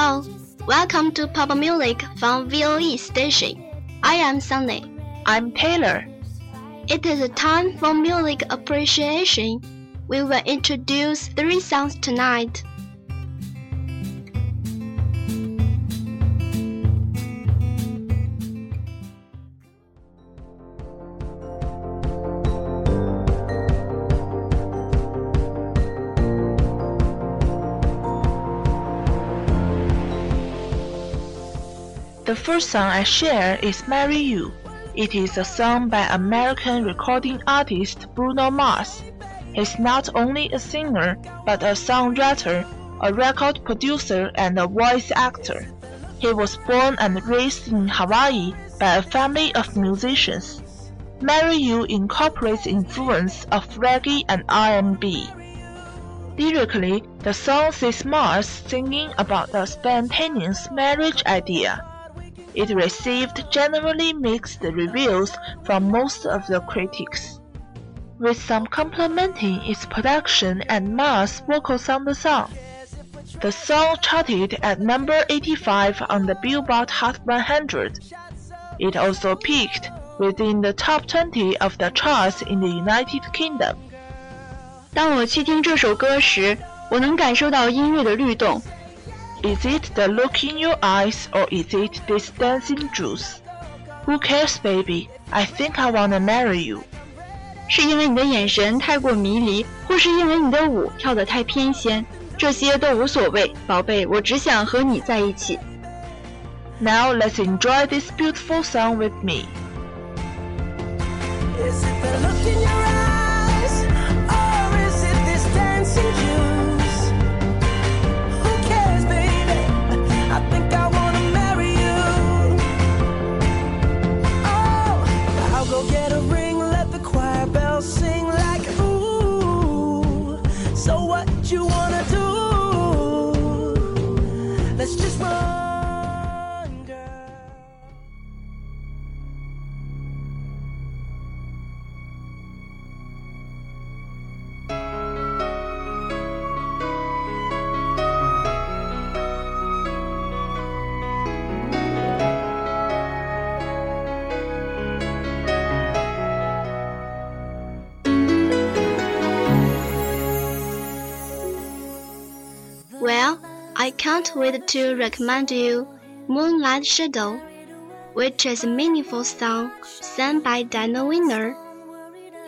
Hello, welcome to Pop Music from VOE station. I am Sunny. I'm Taylor. It is a time for music appreciation. We will introduce three songs tonight. The first song I share is Marry You. It is a song by American recording artist Bruno Mars. He's not only a singer, but a songwriter, a record producer, and a voice actor. He was born and raised in Hawaii by a family of musicians. Marry You incorporates influence of reggae and R&B. Lyrically, the song sees Mars singing about the spontaneous marriage idea. It received generally mixed reviews from most of the critics, with some complimenting its production and Mars' vocals on the song. The song charted at number 85 on the Billboard Hot 100. It also peaked within the top 20 of the charts in the United Kingdom. 当我去听这首歌时，我能感受到音乐的律动。 Is it the look in your eyes or is it this dancing juice? Who cares, baby? I think I wanna marry you. 是因为你的眼神太过迷离，或是因为你的舞跳得太翩跹，这些都无所谓，宝贝，我只想和你在一起。 Now let's enjoy this beautiful song with me. I can't wait to recommend you Moonlight Shadow, which is a meaningful song sung by Dana Winner.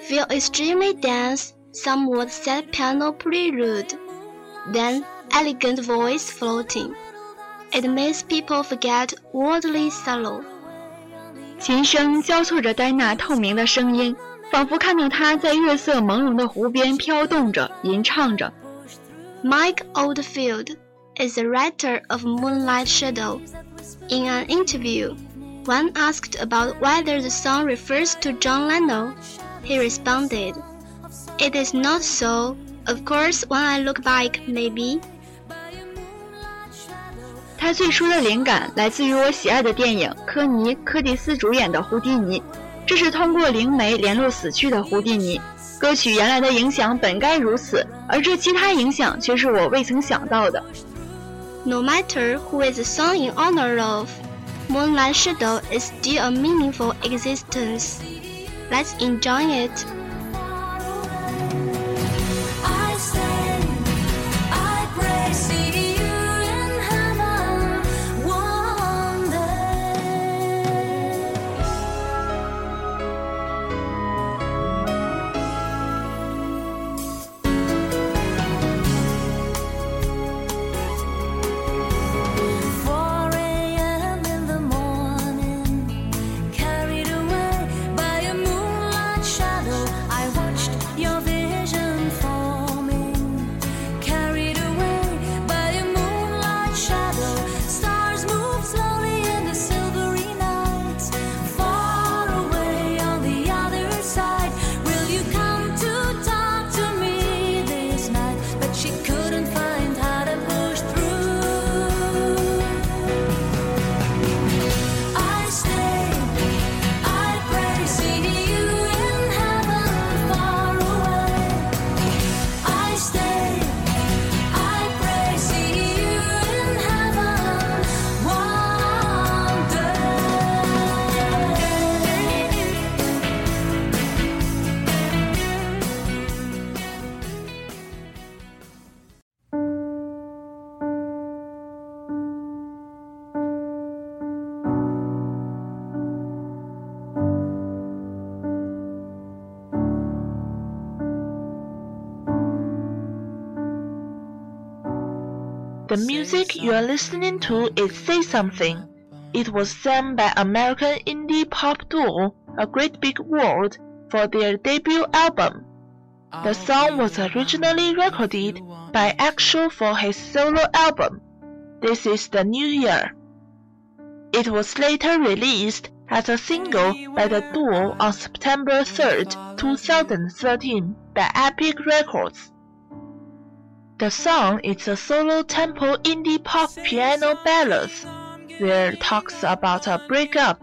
Feel extremely dense, somewhat sad piano prelude, then elegant voice floating. It makes people forget worldly sorrow. 琴声交错着戴娜透明的声音，仿佛看到她在月色朦胧的湖边飘动着、吟唱着。Mike Oldfield。is the writer of Moonlight Shadow. In an interview, when asked about whether the song refers to John Lennon, he responded, It is not so. Of course, when I look back, maybe. 他最初的灵感来自于我喜爱的电影科尼·柯蒂斯主演的《胡迪尼》，这是通过灵媒联络死去的胡迪尼。歌曲原来的影响本该如此，而这其他影响却是我未曾想到的。 No matter who is the song in honor of, Moonlight Shadow is still a meaningful existence. Let's enjoy it. The music you are listening to is Say Something. It was sung by American indie pop duo A Great Big World for their debut album. The song was originally recorded by Axel for his solo album. This is the New Year. It was later released as a single by the duo on September 3, 2013 by Epic Records. The song is a solo tempo indie pop piano ballad where it talks about a breakup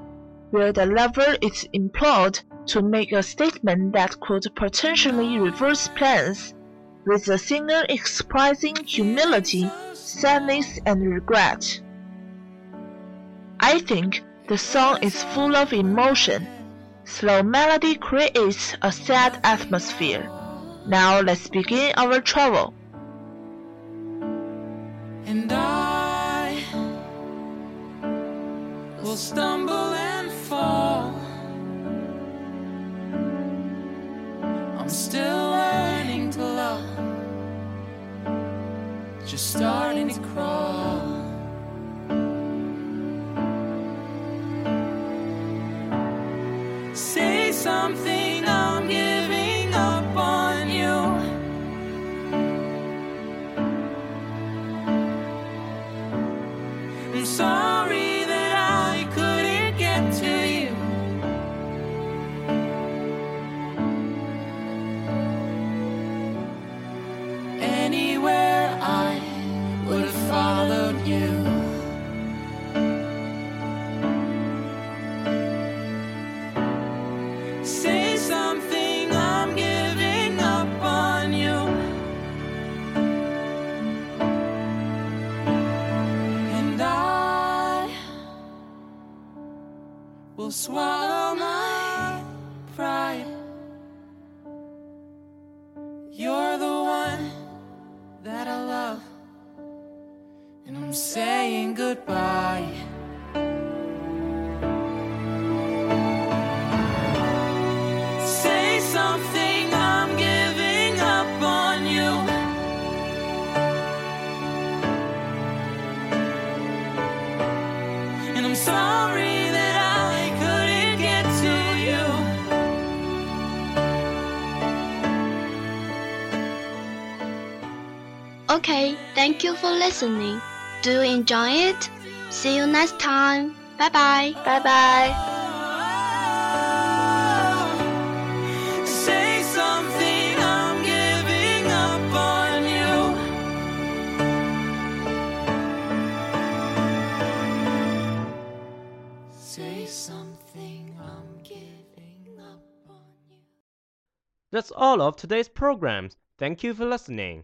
where the lover is implored to make a statement that could potentially reverse plans, with the singer expressing humility, sadness, and regret. I think the song is full of emotion. Slow melody creates a sad atmosphere. Now let's begin our travel. And I will stumble and fall. I'm still learning to love, just starting to crawl. Will Okay, thank you for listening. Do you enjoy it? See you next time. Bye bye. Bye bye. Say something, I'm giving up on you. Say something, I'm giving up on you. That's all of today's programs. Thank you for listening.